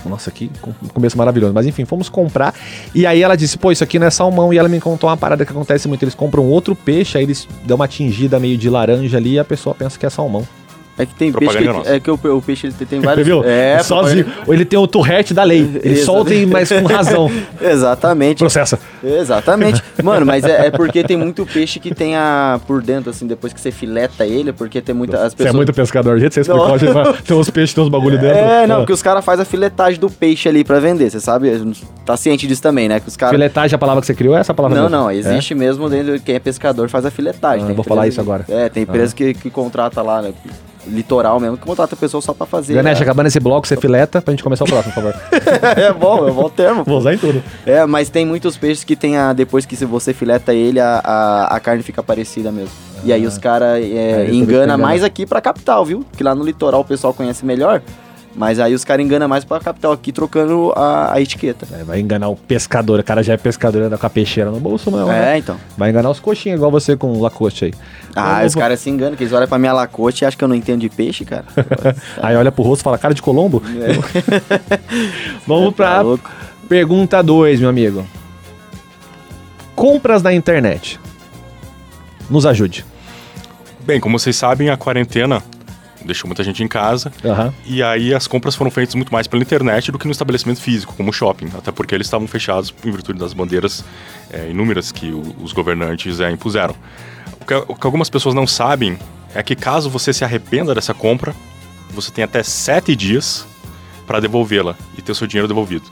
Nossa, que com- começo maravilhoso. Mas enfim, fomos comprar. E aí ela disse, pô, isso aqui não é salmão. E ela me contou uma parada que acontece muito. Eles compram outro peixe, aí eles dão uma tingida meio de laranja ali e a pessoa pensa que é salmão. É que tem peixe Propaganda que, nossa. é que o, o peixe ele tem Você vários. viu? É, Sozinho. Ou ele tem o turrete da lei. Ele solta, e- mas com razão. Exatamente. Processa. Exatamente. Mano, mas é, é porque tem muito peixe que tem a por dentro, assim, depois que você fileta ele, porque tem muita. As Você pessoas... é muito pescador. Do jeito você explicou, tem uns peixes, tem uns bagulho dentro. É, não, Ah. porque os caras fazem a filetagem do peixe ali pra vender, você sabe? Tá ciente disso também, né? Que os caras. Filetagem, a palavra que você criou, é essa palavra Não, mesmo? não, É? existe mesmo dentro de quem é pescador faz a filetagem. Ah, Tem vou falar isso agora. É, tem empresa que, que contrata lá, né, litoral mesmo, que contrata a pessoa só pra fazer. Ganesh, a- acabando esse bloco, você fileta pra gente começar o próximo, por favor. é bom, é bom termo. Vou usar em tudo. É, mas tem muitos peixes que tem a. Depois que se você fileta ele, a, a, a carne fica parecida mesmo. E aí os caras Aí é, tô engana mais aqui pra capital, viu? Que lá no litoral o pessoal conhece melhor. Mas aí os caras enganam mais pra capital aqui, trocando a, a etiqueta. É, vai enganar o pescador. O cara já é pescador, anda com a peixeira no bolso, não. né? É, então. Vai enganar os coxinhos, igual você com o Lacoste aí. Ah, Eu os vou- caras se enganam, que eles olham pra minha lacote e acham que eu não entendo de peixe, cara. Aí olha pro rosto e fala, cara de Colombo? É. Vamos pra Tá louco. pergunta 2, meu amigo. Compras na internet. Nos ajude. Bem, como vocês sabem, a quarentena deixou muita gente em casa. Aham. E aí as compras foram feitas muito mais pela internet do que no estabelecimento físico, como o shopping. Até porque eles estavam fechados em virtude das bandeiras é, inúmeras que o- os governantes é, impuseram. O que, o que algumas pessoas não sabem é que caso você se arrependa dessa compra, você tem até sete dias para devolvê-la e ter o seu dinheiro devolvido.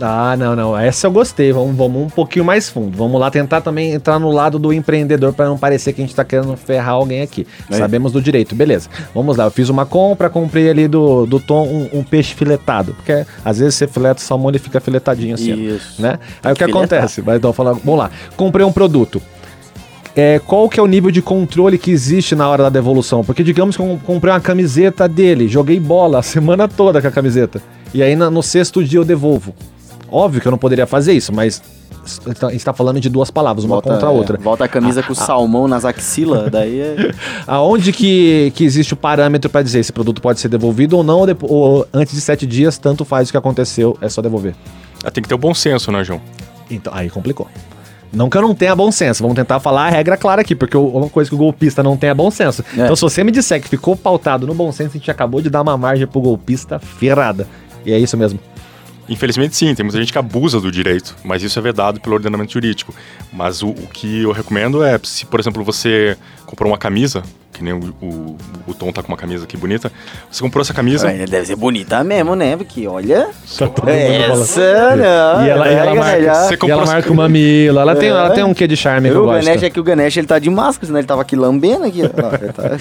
Ah, não, não. Essa eu gostei. Vamos, vamos um pouquinho mais fundo. Vamos lá tentar também entrar no lado do empreendedor para não parecer que a gente tá querendo ferrar alguém aqui. É. Sabemos do direito, beleza. Vamos lá. Eu fiz uma compra, comprei ali do, do Tom um, um peixe filetado. Porque às vezes você fileta o salmão ele fica filetadinho assim. Isso. Né? Aí o que Filetar. acontece? Vai então falar, vamos lá. Comprei um produto. É, qual que é o nível de controle que existe na hora da devolução? Porque digamos que eu comprei uma camiseta dele, joguei bola a semana toda com a camiseta. E aí no sexto dia eu devolvo. Óbvio que eu não poderia fazer isso, mas a gente tá falando de duas palavras, uma contra a outra. é, volta a camisa Ah, com o salmão nas axilas, daí é... Aonde que, que existe o parâmetro para dizer esse produto pode ser devolvido ou não, ou, antes de sete dias, tanto faz o que aconteceu, é só devolver. Ah, Tem que ter o bom senso, né, João? Então, aí complicou. Não que eu não tenha bom senso, vamos tentar falar a regra clara aqui, porque o- uma coisa que o golpista não tem é bom senso. É. Então, se você me disser que ficou pautado no bom senso, a gente acabou de dar uma margem pro golpista ferrada. E é isso mesmo. Infelizmente, sim, tem muita gente que abusa do direito, mas isso é vedado pelo ordenamento jurídico. Mas o, o que eu recomendo é, se, por exemplo, você comprou uma camisa, que nem o, o, o Tom tá com uma camisa aqui bonita, você comprou essa camisa, Deve ser bonita mesmo, né? Porque, olha... Só todo. Essa não. E ela, e ela pega, marca, né, já. Você e ela marca o mamilo. Ela tem, É. ela tem um quê de charme eu o. Ganesh é que o Ganesh ele tá de máscara, senão ele tava aqui lambendo aqui. tá-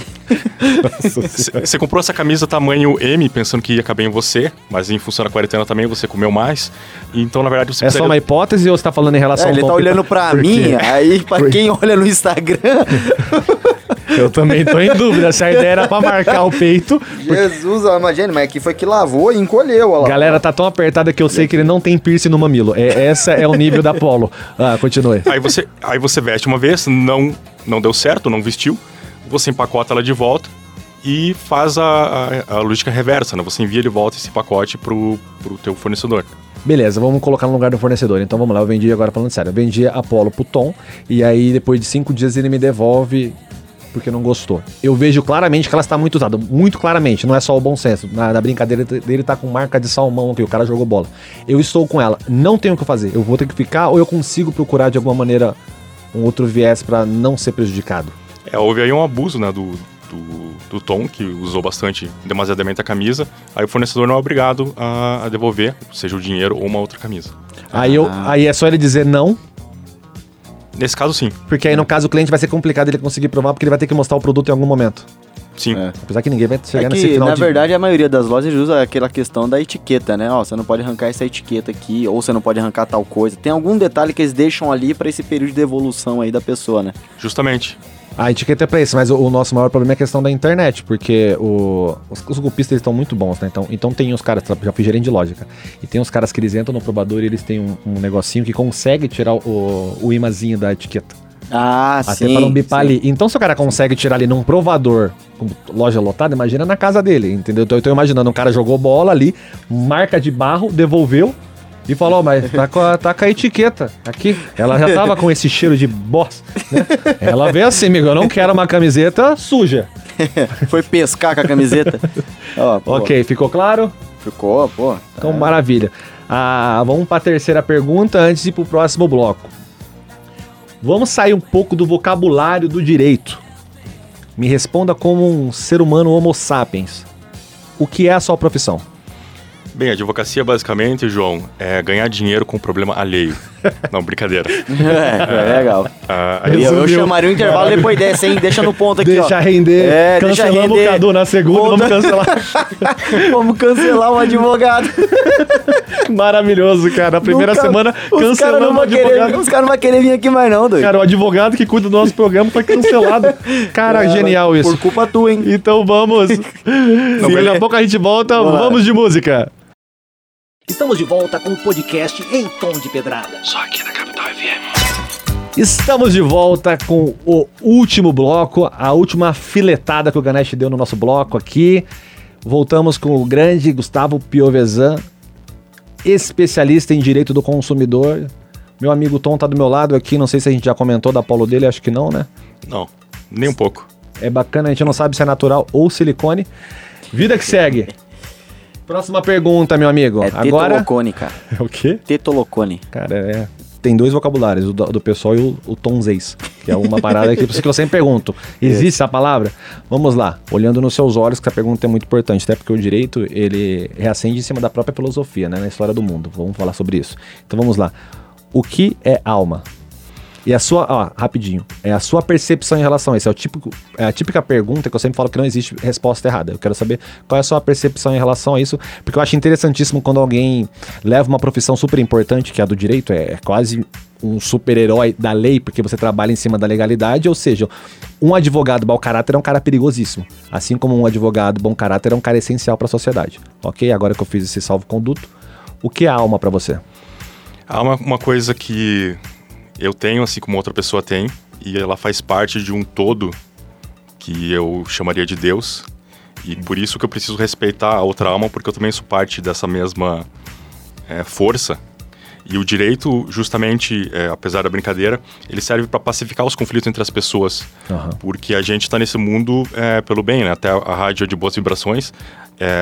Você você comprou essa camisa tamanho M, pensando que ia caber em você, mas em função da quarentena também você comeu mais. Então, na verdade, você É só uma hipótese ou você tá falando em relação É, ao ele tá olhando pra mim, aí pra quem olha no Instagram, Eu também tô em dúvida se a ideia era pra marcar o peito. Jesus, ó, imagina, mas aqui foi que lavou e encolheu, ó. Galera, tá tão apertada que eu sei que ele não tem piercing no mamilo. É, essa é o nível da Polo. Ah, continue. Aí você, aí você veste uma vez, não, não deu certo, não vestiu, você empacota ela de volta e faz a, a, a logística reversa, né? Você envia de volta esse pacote pro, pro teu fornecedor. Beleza, vamos colocar no lugar do fornecedor. Então vamos lá, eu vendi agora falando sério. Eu vendi a Polo pro Tom e aí depois de cinco dias ele me devolve porque não gostou. Eu vejo claramente que ela está muito usada, muito claramente, não é só o bom senso. Na, na brincadeira dele tá com marca de salmão aqui, o cara jogou bola. Eu estou com ela, não tenho o que fazer. Eu vou ter que ficar ou eu consigo procurar de alguma maneira um outro viés para não ser prejudicado. É, houve aí um abuso, né, do, do, do Tom, que usou bastante, demasiadamente a camisa. Aí o fornecedor não é obrigado a, a devolver, seja o dinheiro ou uma outra camisa. Aí, eu, aí é só ele dizer não, Nesse caso, sim. porque aí no caso o cliente vai ser complicado ele conseguir provar, porque ele vai ter que mostrar o produto em algum momento. Sim. É. Apesar que ninguém vai chegar É nesse que, final na de... verdade, a maioria das lojas usa aquela questão da etiqueta, né? Ó, você não pode arrancar essa etiqueta aqui, ou você não pode arrancar tal coisa. Tem algum detalhe que eles deixam ali pra esse período de devolução aí da pessoa, né? Justamente. A etiqueta é pra isso, mas o, o nosso maior problema é a questão da internet, porque o, os, os golpistas estão muito bons, né? Então, então tem os caras, já fui gerente de cara, e tem os caras que eles entram no probador e eles têm um, um negocinho que consegue tirar o, o imazinho da etiqueta. Ah, Até sim. para não bipar sim. ali. Então, se o cara consegue tirar ali num provador, com loja lotada, imagina na casa dele, entendeu? Então, eu tô imaginando, um cara jogou bola ali, marca de barro, devolveu e falou, "Ó, mas tá com, a, tá com a etiqueta aqui. Ela já tava com esse cheiro de bosta, né? Ela veio assim, amigo, eu não quero uma camiseta suja. Foi pescar com a camiseta. Ó, Ok, ficou claro? Ficou, pô. Então, maravilha. Ah, vamos para a terceira pergunta antes de ir para o próximo bloco. Vamos sair um pouco do vocabulário do direito. Me responda como um ser humano homo sapiens. O que é a sua profissão? Bem, a advocacia basicamente, João, é ganhar dinheiro com problema alheio. Não, brincadeira. É, é legal. Ah, Eu, eu chamaria o intervalo depois dessa, hein? Deixa no ponto aqui, Deixa ó. render. É, deixa Cancelamos render. o Cadu na segunda, vamos cancelar. Vamos cancelar um advogado. Maravilhoso, cara. A primeira Nunca- semana cancelamos não o vão querer, advogado. Os caras não vão querer vir aqui mais não, doido. Cara, o advogado que cuida do nosso programa foi cancelado. Cara, É, genial isso. Por culpa tua, hein? Então vamos. Daqui a pouco a gente volta. Vamos de música. Estamos de volta com o podcast Em Tom de Pedrada. Estamos de volta com o último bloco, a última filetada que o Ganesh deu no nosso bloco aqui. Voltamos com o grande Gustavo Piovesan, especialista em direito do consumidor. Meu amigo Tom tá do meu lado aqui, não sei se a gente já comentou da polo dele, acho que não, né? Não, nem um pouco. É bacana, a gente não sabe se é natural ou silicone. Vida que segue. Próxima pergunta, meu amigo. É Agora. tetolocone, cara. É o quê? Tetolocone. Cara, é. Tem dois vocabulários, o do, do pessoal e o, o tonzeis, que é uma parada que, que eu sempre pergunto. Existe essa palavra? Vamos lá, olhando nos seus olhos, que a pergunta é muito importante, até porque o direito, ele reacende em cima da própria filosofia, né, na história do mundo. Vamos falar sobre isso. Então vamos lá. O que é alma? E a sua, ó, rapidinho, é a sua percepção em relação a isso. É, o típico, é a típica pergunta que eu sempre falo que não existe resposta errada. Eu quero saber qual é a sua percepção em relação a isso, porque eu acho interessantíssimo quando alguém leva uma profissão super importante, que é a do direito, é, é quase um super-herói da lei, porque você trabalha em cima da legalidade, ou seja, um advogado mau caráter é um cara perigosíssimo, assim como um advogado bom caráter é um cara essencial para a sociedade. Ok? Agora que eu fiz esse salvo-conduto, o que é alma para você? Há uma, uma coisa que eu tenho, assim como outra pessoa tem, e ela faz parte de um todo que eu chamaria de Deus. E por isso que eu preciso respeitar a outra alma, porque eu também sou parte dessa mesma é, força. E o direito, justamente, é, apesar da brincadeira, ele serve para pacificar os conflitos entre as pessoas. Aham. Porque a gente está nesse mundo é, pelo bem, né? Até a rádio é de boas vibrações.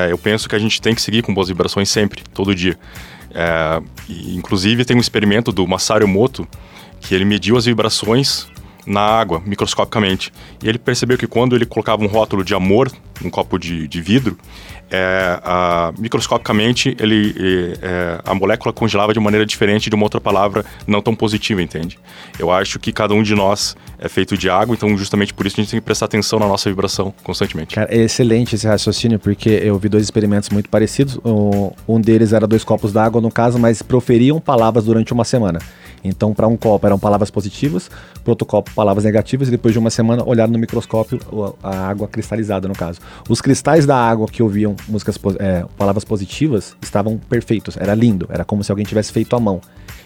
Eu penso que a gente tem que seguir com boas vibrações sempre, todo dia. E, inclusive, tem um experimento do Masaru Emoto que ele mediu as vibrações na água, microscopicamente. E ele percebeu que quando ele colocava um rótulo de amor num copo de, de vidro, é, a- microscopicamente ele, é, a molécula congelava de maneira diferente de uma outra palavra não tão positiva, entende? Eu acho que cada um de nós é feito de água, então justamente por isso a gente tem que prestar atenção na nossa vibração constantemente. Cara, é excelente esse raciocínio, porque eu vi dois experimentos muito parecidos. O- Um deles era dois copos d'água, no caso, mas proferiam palavras durante uma semana. Então, para um copo eram palavras positivas, para outro copo palavras negativas, e depois de uma semana olharam no microscópio a água cristalizada, no caso. Os cristais da água que ouviam músicas, é, palavras positivas estavam perfeitos, era lindo, era como se alguém tivesse feito à mão.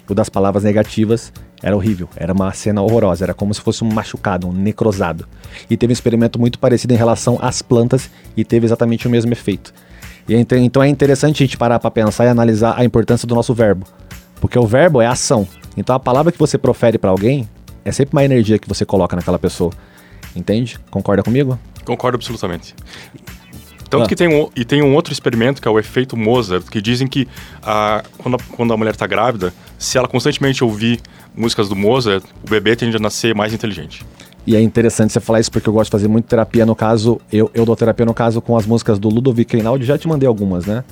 O das palavras negativas era horrível, era uma cena horrorosa, era como se fosse um machucado, um necrosado. E teve um experimento muito parecido em relação às plantas e teve exatamente o mesmo efeito. E ent- então é interessante a gente parar para pensar e analisar a importância do nosso verbo. Porque o verbo é ação. Então a palavra que você profere para alguém é sempre uma energia que você coloca naquela pessoa. Entende? Concorda comigo? Concordo absolutamente. Tanto Ah. que tem um, e tem um outro experimento que é o efeito Mozart, que dizem que a, quando, a, quando a mulher está grávida, se ela constantemente ouvir músicas do Mozart, o bebê tende a nascer mais inteligente. E é interessante você falar isso porque eu gosto de fazer muito terapia. No caso, eu, eu dou terapia no caso com as músicas do Ludovico Einaudi. Já te mandei algumas, né?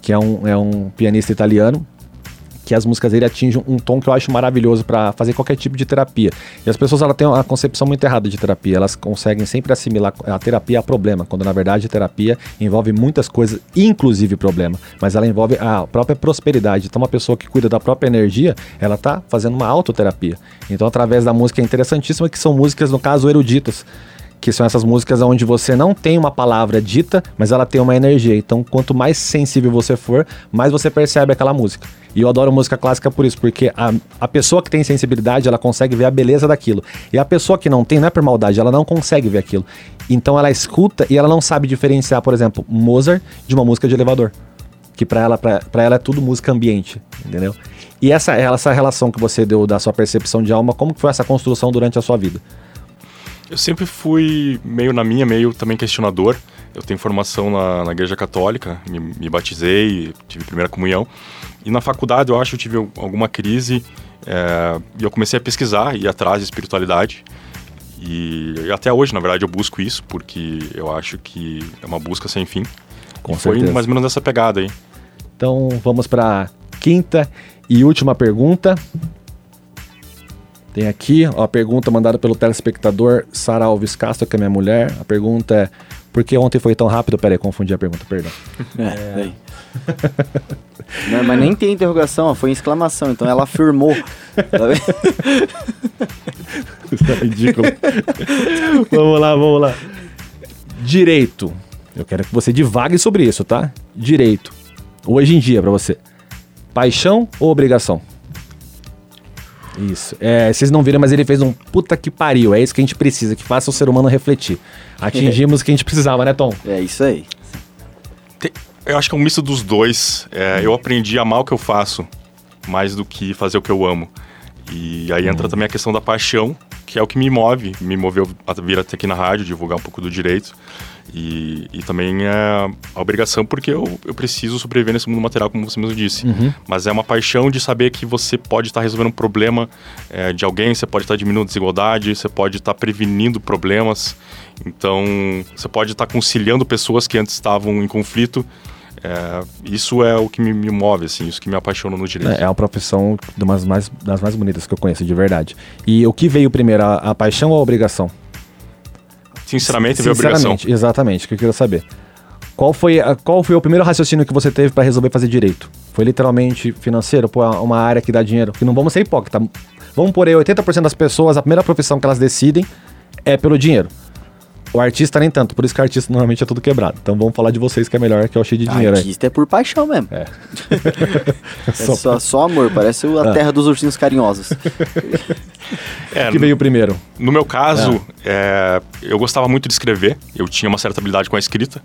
Que é um, é um pianista italiano. Que as músicas dele atingem um tom que eu acho maravilhoso para fazer qualquer tipo de terapia. E as pessoas elas têm uma concepção muito errada de terapia. Elas conseguem sempre assimilar a terapia a problema, quando na verdade a terapia envolve muitas coisas, inclusive problema. Mas ela envolve a própria prosperidade. Então, uma pessoa que cuida da própria energia, ela tá fazendo uma autoterapia. Então, através da música é interessantíssima, que são músicas, no caso, eruditas que são essas músicas onde você não tem uma palavra dita, mas ela tem uma energia. Então, quanto mais sensível você for, mais você percebe aquela música. E eu adoro música clássica por isso, porque a, a pessoa que tem sensibilidade, ela consegue ver a beleza daquilo. E a pessoa que não tem, não é por maldade, ela não consegue ver aquilo. Então, ela escuta e ela não sabe diferenciar, por exemplo, Mozart de uma música de elevador. Que pra ela, pra ela é tudo música ambiente, entendeu? E essa, essa relação que você deu da sua percepção de alma, como que foi essa construção durante a sua vida? Eu sempre fui meio na minha, meio também questionador. Eu tenho formação na, na Igreja Católica, me, me batizei, tive primeira comunhão. E na faculdade eu acho que eu tive alguma crise é, e eu comecei a pesquisar e atrás de espiritualidade. E, e até hoje, na verdade, eu busco isso porque eu acho que é uma busca sem fim. Com e foi certeza. mais ou menos nessa pegada aí. Então vamos para quinta e última pergunta. Tem aqui ó, a pergunta mandada pelo telespectador Sara Alves Castro, que é minha mulher. A pergunta é: por que ontem foi tão rápido? Peraí, confundi a pergunta, perdão. É, daí. Não, mas nem tem interrogação, ó, foi em exclamação, então ela afirmou. Tá vendo? Isso é ridículo. vamos lá, vamos lá. Direito. Eu quero que você divague sobre isso, tá? Direito. Hoje em dia, pra você. Paixão ou obrigação? Isso. É, vocês não viram, mas ele fez um puta que pariu. É isso que a gente precisa, que faça o ser humano refletir. Atingimos o que a gente precisava, né, Tom? É isso aí. Eu acho que é um misto dos dois. É, eu aprendi a amar o que eu faço, mais do que fazer o que eu amo. E aí entra também a questão da paixão, que é o que me move, me moveu a vir até aqui na rádio, divulgar um pouco do direito. E, e também é a obrigação, porque eu, eu preciso sobreviver nesse mundo material, como você mesmo disse. Mas é uma paixão de saber que você pode estar resolvendo um problema é, de alguém, você pode estar diminuindo desigualdade, você pode estar prevenindo problemas. Então, você pode estar conciliando pessoas que antes estavam em conflito. É, isso é o que me, me move, assim, isso que me apaixona no direito. É, é uma profissão de umas mais, das mais bonitas que eu conheço, de verdade. E o que veio primeiro, a, a paixão ou a obrigação? Sinceramente, veio obrigação. Exatamente, o que eu quero saber. Qual foi, qual foi o primeiro raciocínio que você teve para resolver fazer direito? Foi literalmente financeiro? Pô, uma área que dá dinheiro? Que não vamos ser hipócrita. Vamos por aí, 80% das pessoas, a primeira profissão que elas decidem é pelo dinheiro. O artista nem tanto, por isso que o artista normalmente é tudo quebrado. Então vamos falar de vocês que é melhor, que eu achei de dinheiro aí. Artista é por paixão mesmo. É, Só- só, só amor, parece Ah. a terra dos ursinhos carinhosos. É, O que veio primeiro? No meu caso, é, eu gostava muito de escrever, eu tinha uma certa habilidade com a escrita,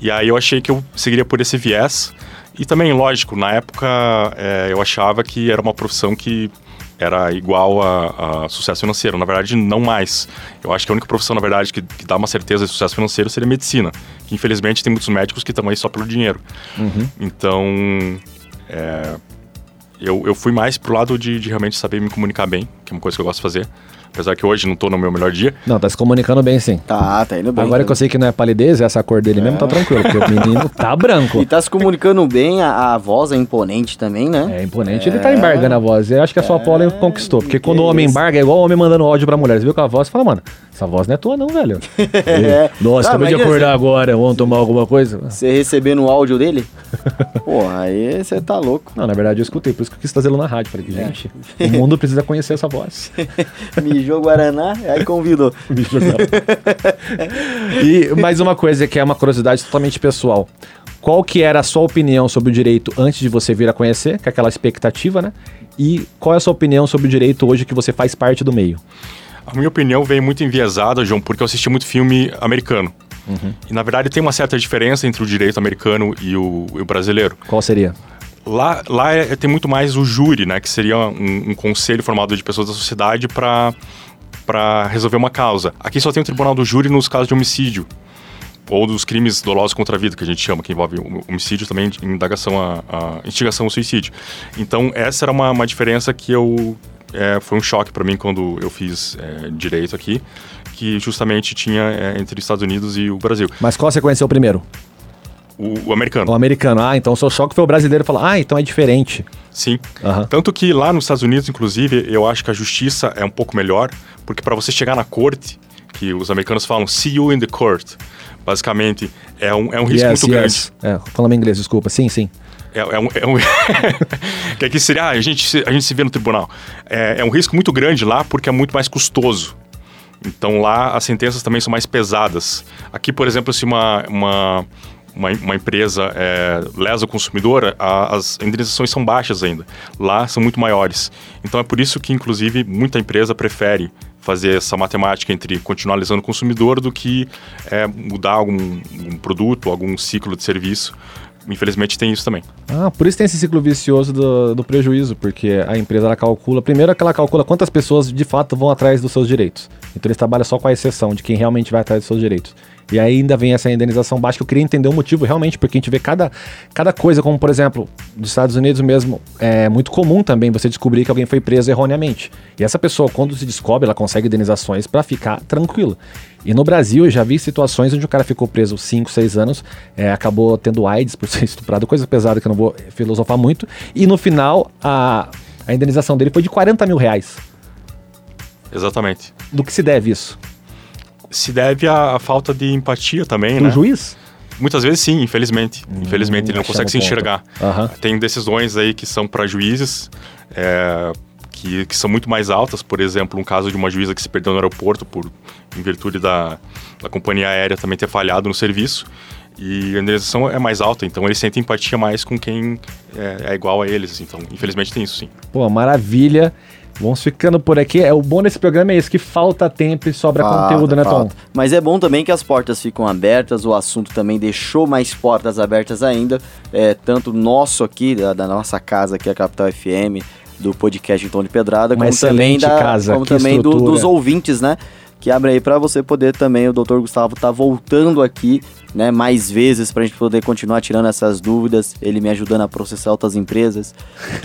e aí eu achei que eu seguiria por esse viés. E também, lógico, na época é, eu achava que era uma profissão que era igual a, a sucesso financeiro. Na verdade, não mais. Eu acho que a única profissão, na verdade, que, que dá uma certeza de sucesso financeiro seria medicina. Que, infelizmente, tem muitos médicos que estão aí só pelo dinheiro. Então, é, eu, eu fui mais pro lado de, de realmente saber me comunicar bem, que é uma coisa que eu gosto de fazer. Apesar que hoje não tô no meu melhor dia. Não, tá se comunicando bem sim. Tá, tá indo bem. Agora que eu sei que não é palidez, é essa cor dele mesmo, tá tranquilo, porque o menino tá branco. E tá se comunicando bem, a, a voz é imponente também, né? É imponente, ele tá embargando a voz. Eu acho que a sua Paula conquistou. Porque quando o homem isso. embarga, é igual o homem mandando áudio pra mulher. Você viu com a voz e fala, mano, essa voz não é tua, não, velho. É. Nossa, Ah, acabei de acordar agora, vamos tomar alguma coisa? Você recebendo o áudio dele? Porra, aí você tá louco. Não, na verdade eu escutei, por isso que eu quis trazê-lo na rádio. Falei É. gente, o mundo precisa conhecer essa voz. Mijou Guaraná, aí convidou. Legal. e mais uma coisa que é uma curiosidade totalmente pessoal. Qual que era a sua opinião sobre o direito antes de você vir a conhecer, que é aquela expectativa, né? E qual é a sua opinião sobre o direito hoje que você faz parte do meio? A minha opinião veio muito enviesada, João, porque eu assisti muito filme americano. E, na verdade, tem uma certa diferença entre o direito americano e o, e o brasileiro. Qual seria? Lá, lá é- tem muito mais o júri, né? Que seria um, um conselho formado de pessoas da sociedade para para resolver uma causa. Aqui só tem o tribunal do júri nos casos de homicídio ou dos crimes dolosos contra a vida, que a gente chama, que envolve homicídio também, indagação a, a instigação ao suicídio. Então, essa era uma, uma diferença que eu... é, foi um choque para mim quando eu fiz é, direito aqui, que justamente tinha é, entre os Estados Unidos e o Brasil. Mas qual você conheceu primeiro? O, o americano. O americano. Ah, então o seu choque foi o brasileiro falar, ah, então é diferente. Sim. Aham. Tanto que lá nos Estados Unidos, inclusive, eu acho que a justiça é um pouco melhor, porque para você chegar na corte, que os americanos falam see you in the court, basicamente, é um, é um risco muito grande. É, falando em inglês, desculpa. Sim, sim. É, é um. É um que aqui seria, ah, a gente, a gente se vê no tribunal. É, é um risco muito grande lá, porque é muito mais custoso. Então lá as sentenças também são mais pesadas. Aqui, por exemplo, se uma, uma, uma, uma empresa é, lesa o consumidor, a- as indenizações são baixas ainda. Lá são muito maiores. Então é por isso que, inclusive, muita empresa prefere fazer essa matemática entre continuar lesando o consumidor do que é, mudar algum, algum produto, algum ciclo de serviço. Infelizmente tem isso também. Ah, por isso tem esse ciclo vicioso do, do prejuízo, porque a empresa ela calcula, primeiro que ela calcula quantas pessoas de fato vão atrás dos seus direitos. Então eles trabalham só com a exceção de quem realmente vai atrás dos seus direitos. E aí ainda vem essa indenização baixa que eu queria entender o motivo realmente, porque a gente vê cada, cada coisa, como por exemplo, dos Estados Unidos mesmo, é muito comum também você descobrir que alguém foi preso erroneamente. E essa pessoa, quando se descobre, ela consegue indenizações pra ficar tranquila. E no Brasil eu já vi situações onde o cara ficou preso 5, 6 anos, é, acabou tendo AIDS por ser estuprado, coisa pesada que eu não vou filosofar muito, e no final a, a indenização dele foi de 40 mil reais. Exatamente. Do que se deve isso? Se deve à, à falta de empatia também, Do né? juiz? Muitas vezes sim, infelizmente. infelizmente, ele não consegue se ponto. enxergar. Aham. Tem decisões aí que são para juízes é, que, que são muito mais altas. Por exemplo, um caso de uma juíza que se perdeu no aeroporto por em virtude da, da companhia aérea também ter falhado no serviço. E a indenização é mais alta, então eles sentem empatia mais com quem é, é igual a eles. Então, infelizmente tem isso sim. Pô, maravilha. Vamos ficando por aqui. É, o bom desse programa é isso, que falta tempo e sobra Falta, conteúdo, né, Tom? falta. Mas é bom também que as portas ficam abertas, o assunto também deixou mais portas abertas ainda, é, tanto nosso aqui, da, da nossa casa aqui, a Capital FM, do podcast Tom de Pedrada, Uma como também, da, casa, como também do- dos ouvintes, né? Que abre aí para você poder também, o Dr. Gustavo tá voltando aqui, né, mais vezes pra gente poder continuar tirando essas dúvidas, ele me ajudando a processar outras empresas,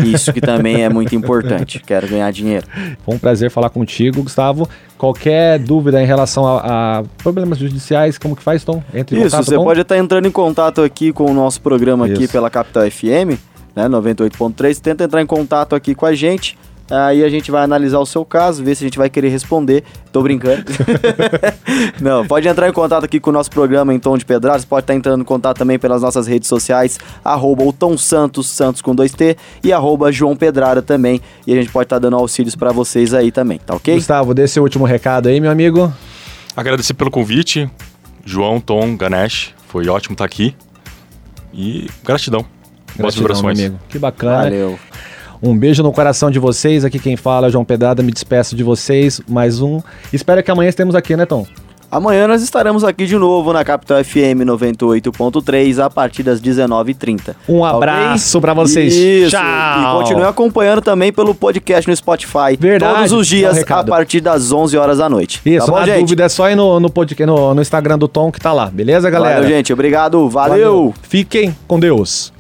isso que também é muito importante. Quero ganhar dinheiro. Foi um prazer falar contigo, Gustavo. Qualquer dúvida em relação a, a problemas judiciais, como que faz, Tom? Entre em Isso, contato você pode estar entrando em contato aqui com o nosso programa aqui Isso. pela Capital FM, né, 98.3. Tenta entrar em contato aqui com a gente. Aí a gente vai analisar o seu caso, ver se a gente vai querer responder. Tô brincando. Não, pode entrar em contato aqui com o nosso programa em Tom de Pedradas. Pode estar entrando em contato também pelas nossas redes sociais, arroba o Tom Santos, Santos com 2T, e arroba João Pedrada também. E a gente pode estar dando auxílios pra vocês aí também, tá ok? Gustavo, dê seu último recado aí, meu amigo. Agradecer pelo convite, João, Tom, Ganesh. Foi ótimo estar aqui. E gratidão. Boas Gratidão, meu vibrações. amigo. Que bacana. Valeu. Um beijo no coração de vocês. Aqui quem fala é o João Pedrada. Me despeço de vocês. Mais um. Espero que amanhã estemos aqui, né, Tom? Amanhã nós estaremos aqui de novo na Capital FM 98.3 a partir das 19h30. Um abraço pra vocês. Isso. Tchau. E continue acompanhando também pelo podcast no Spotify. Verdade, Todos os dá um dias a partir das 11 horas da noite. Isso, tá bom, na gente? dúvida é só ir no, no, podcast, no, no Instagram do Tom que tá lá. Beleza, galera? Valeu, gente. Obrigado. Valeu. Fiquem com Deus.